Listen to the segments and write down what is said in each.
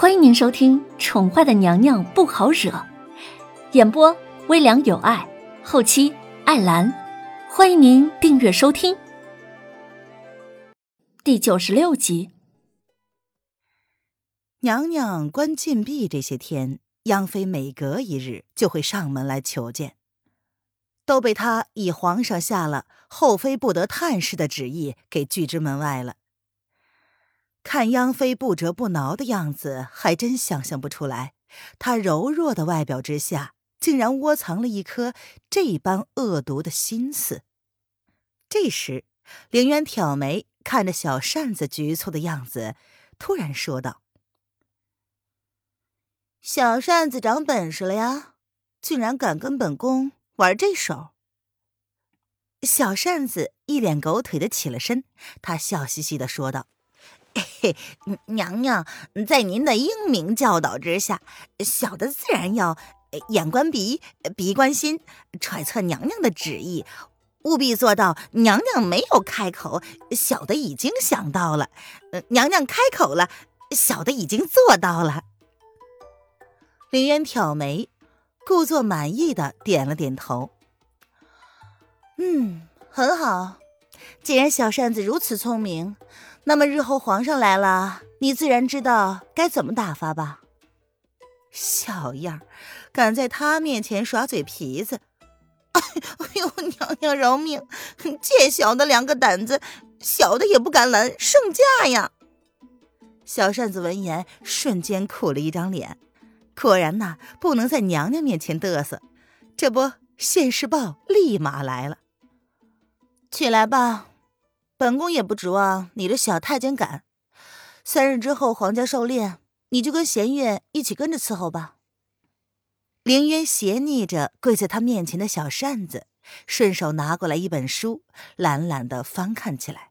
欢迎您收听《宠坏的娘娘不好惹》，演播微凉有爱，后期艾兰。欢迎您订阅收听。第九十六集，娘娘关禁闭这些天，央妃每隔一日就会上门来求见，都被她以皇上下了后妃不得探视的旨意给拒之门外了。看央妃不折不挠的样子，还真想象不出来，她柔弱的外表之下，竟然窝藏了一颗这般恶毒的心思。这时，凌渊挑眉看着小扇子局促的样子，突然说道：“小扇子长本事了呀，竟然敢跟本宫玩这手。”小扇子一脸狗腿的起了身，他笑嘻嘻的说道。嘿，娘娘，在您的英明教导之下，小的自然要眼观鼻，鼻观心，揣测娘娘的旨意，务必做到娘娘没有开口，小的已经想到了；娘娘开口了，小的已经做到了。林渊挑眉，故作满意的点了点头。嗯，很好。既然小扇子如此聪明。那么日后皇上来了，你自然知道该怎么打发吧？小样，敢在他面前耍嘴皮子！哎呦，娘娘饶命！借小的两个胆子，小的也不敢拦圣驾呀！小扇子闻言，瞬间苦了一张脸。果然呐，不能在娘娘面前嘚瑟。这不，现世报立马来了。起来吧。本宫也不指望你的小太监敢。三日之后，皇家狩猎，你就跟弦月一起跟着伺候吧。凌渊斜睨着跪在他面前的小扇子，顺手拿过来一本书，懒懒的翻看起来。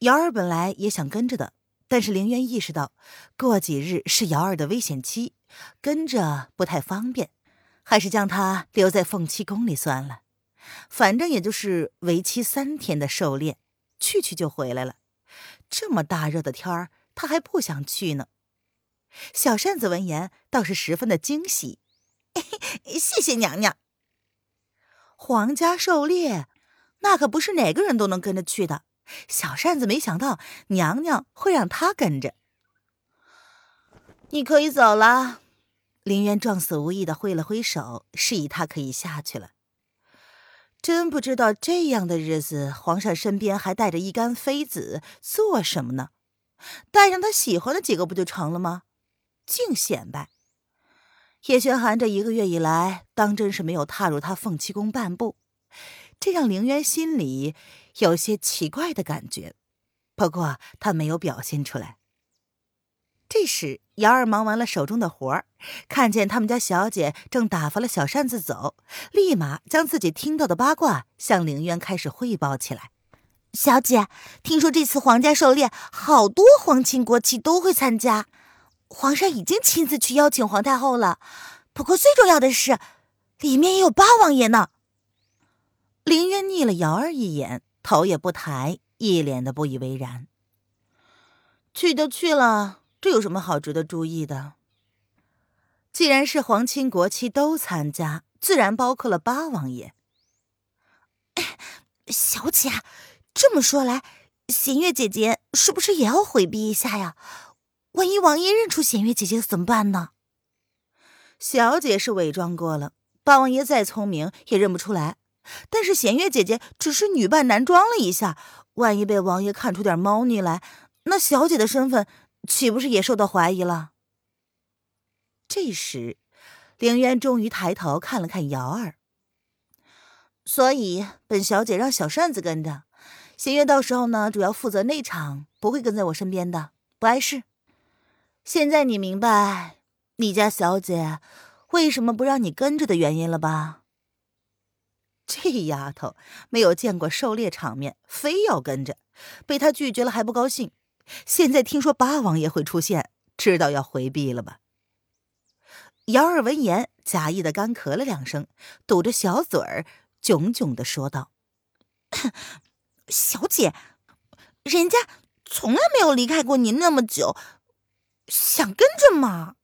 瑶儿本来也想跟着的，但是凌渊意识到过几日是瑶儿的危险期，跟着不太方便，还是将他留在凤栖宫里算了。反正也就是为期三天的狩猎，去去就回来了。这么大热的天儿，他还不想去呢。小扇子闻言倒是十分的惊喜，谢谢娘娘。皇家狩猎，那可不是哪个人都能跟着去的。小扇子没想到娘娘会让他跟着。你可以走了。林渊撞死无意的挥了挥手，示意他可以下去了。真不知道这样的日子，皇上身边还带着一干妃子做什么呢？带上他喜欢的几个不就成了吗？净显摆！叶轩寒这一个月以来，当真是没有踏入他凤栖宫半步，这让凌渊心里有些奇怪的感觉。不过他没有表现出来。这时，姚儿忙完了手中的活儿，看见他们家小姐正打发了小扇子走，立马将自己听到的八卦向凌渊开始汇报起来。小姐，听说这次皇家狩猎，好多皇亲国戚都会参加，皇上已经亲自去邀请皇太后了。不过最重要的是，里面也有八王爷呢。凌渊睨了瑶儿一眼，头也不抬，一脸的不以为然。去就去了。这有什么好值得注意的？既然是皇亲国戚都参加，自然包括了八王爷。小姐，这么说来，弦月姐姐是不是也要回避一下呀？万一王爷认出弦月姐姐怎么办呢？小姐是伪装过了，八王爷再聪明也认不出来。但是弦月姐姐只是女扮男装了一下，万一被王爷看出点猫腻来，那小姐的身份……岂不是也受到怀疑了？这时，凌渊终于抬头看了看瑶儿。所以，本小姐让小扇子跟着，弦月到时候呢，主要负责内场，不会跟在我身边的，不碍事。现在你明白你家小姐为什么不让你跟着的原因了吧？这丫头没有见过狩猎场面，非要跟着，被他拒绝了还不高兴。现在听说八王爷会出现，知道要回避了吧？姚儿闻言，假意的干咳了两声，堵着小嘴儿，囧囧的说道：“小姐，人家从来没有离开过您那么久，想跟着吗？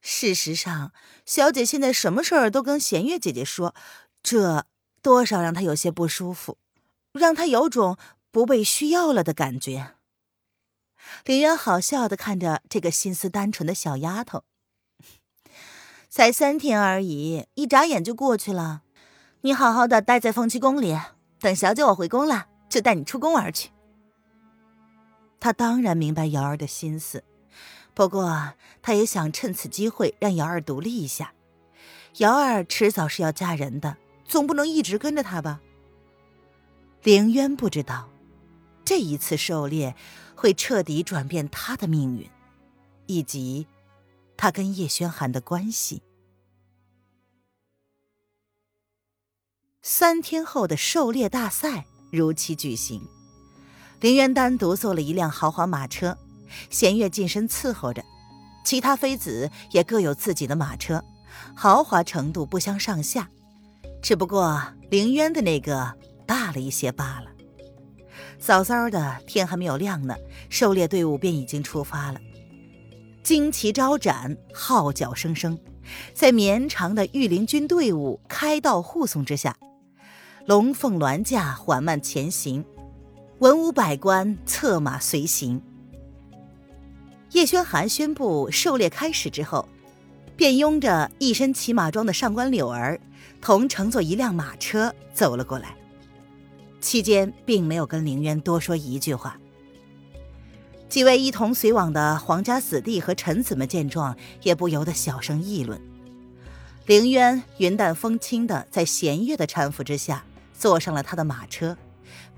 事实上，小姐现在什么事儿都跟弦月姐姐说，这多少让她有些不舒服，让她有种不被需要了的感觉。林渊好笑的看着这个心思单纯的小丫头，才三天而已，一眨眼就过去了。你好好的待在凤栖宫里，等小姐我回宫了，就带你出宫玩去。他当然明白瑶儿的心思，不过他也想趁此机会让瑶儿独立一下。瑶儿迟早是要嫁人的，总不能一直跟着他吧。凌渊不知道，这一次狩猎会彻底转变他的命运，以及他跟叶轩寒的关系。三天后的狩猎大赛如期举行。林渊单独坐了一辆豪华马车，弦月近身伺候着，其他妃子也各有自己的马车，豪华程度不相上下，只不过林渊的那个大了一些罢了。早早的，天还没有亮呢，狩猎队伍便已经出发了，旌旗招展，号角声声，在绵长的御林军队伍开道护送之下，龙凤銮驾缓慢前行。文武百官策马随行。叶轩寒宣布狩猎开始之后，便拥着一身骑马装的上官柳儿，同乘坐一辆马车走了过来。期间并没有跟凌渊多说一句话。几位一同随往的皇家子弟和臣子们见状，也不由得小声议论。凌渊云淡风轻的在弦月的搀扶之下，坐上了他的马车。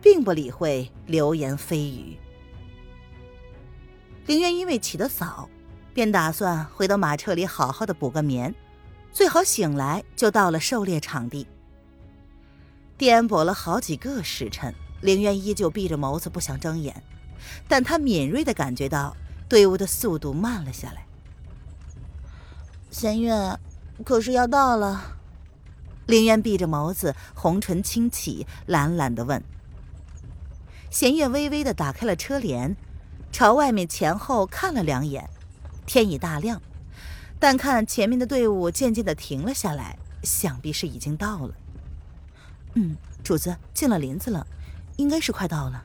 并不理会流言蜚语。凌渊因为起得早，便打算回到马车里好好的补个眠，最好醒来就到了狩猎场地。颠簸了好几个时辰，凌渊依旧闭着眸子不想睁眼，但他敏锐的感觉到队伍的速度慢了下来。弦月，可是要到了。凌渊闭着眸子，红唇轻启，懒懒的问。弦月微微的打开了车帘，朝外面前后看了两眼，天已大亮，但看前面的队伍渐渐的停了下来，想必是已经到了。嗯，主子进了林子了，应该是快到了。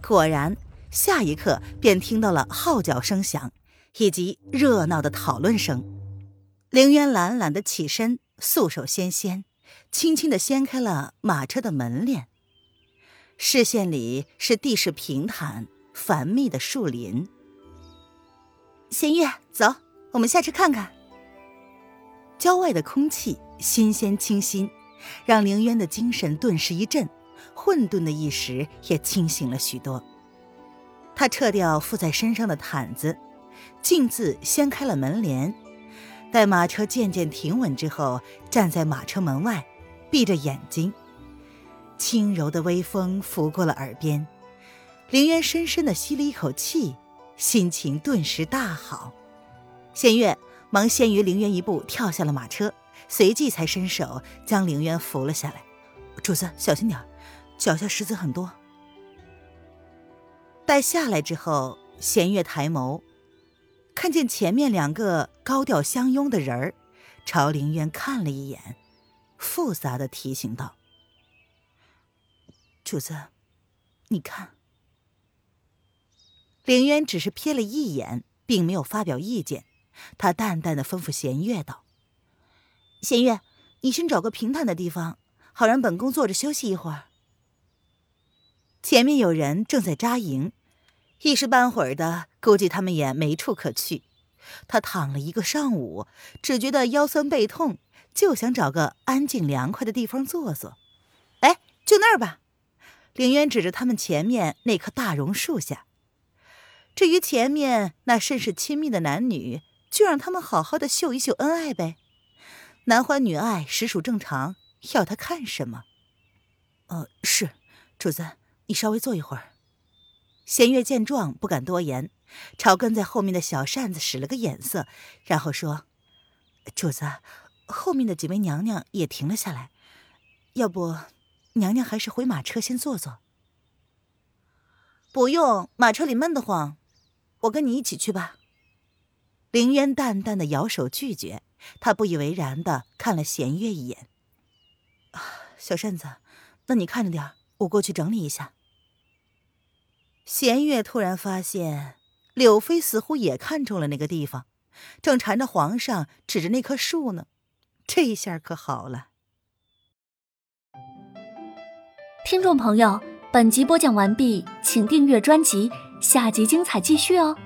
果然，下一刻便听到了号角声响，以及热闹的讨论声。凌渊懒懒的起身，素手纤纤，轻轻的掀开了马车的门帘。视线里是地势平坦、繁密的树林。弦月，走，我们下车看看。郊外的空气新鲜清新，让凌渊的精神顿时一振，混沌的意识也清醒了许多。他撤掉附在身上的毯子，径自掀开了门帘。待马车渐渐停稳之后，站在马车门外，闭着眼睛。轻柔的微风拂过了耳边，凌渊深深的吸了一口气，心情顿时大好。仙月忙先于凌渊一步跳下了马车，随即才伸手将凌渊扶了下来。主子小心点脚下石子很多。待下来之后，弦月抬眸，看见前面两个高调相拥的人儿，朝凌渊看了一眼，复杂的提醒道。主子，你看。凌渊只是瞥了一眼，并没有发表意见。他淡淡的吩咐弦月道：“弦月，你先找个平坦的地方，好让本宫坐着休息一会儿。”前面有人正在扎营，一时半会儿的，估计他们也没处可去。他躺了一个上午，只觉得腰酸背痛，就想找个安静凉快的地方坐坐。哎，就那儿吧。凌渊指着他们前面那棵大榕树下。至于前面那甚是亲密的男女，就让他们好好的秀一秀恩爱呗。男欢女爱实属正常，要他看什么？呃，是，主子，你稍微坐一会儿。弦月见状，不敢多言，朝跟在后面的小扇子使了个眼色，然后说：“主子，后面的几位娘娘也停了下来，要不……”娘娘还是回马车先坐坐。不用，马车里闷得慌。我跟你一起去吧。凌渊淡淡的摇手拒绝，他不以为然的看了弦月一眼。啊，小扇子，那你看着点我过去整理一下。弦月突然发现，柳飞似乎也看中了那个地方，正缠着皇上指着那棵树呢。这下可好了。听众朋友，本集播讲完毕，请订阅专辑，下集精彩继续哦。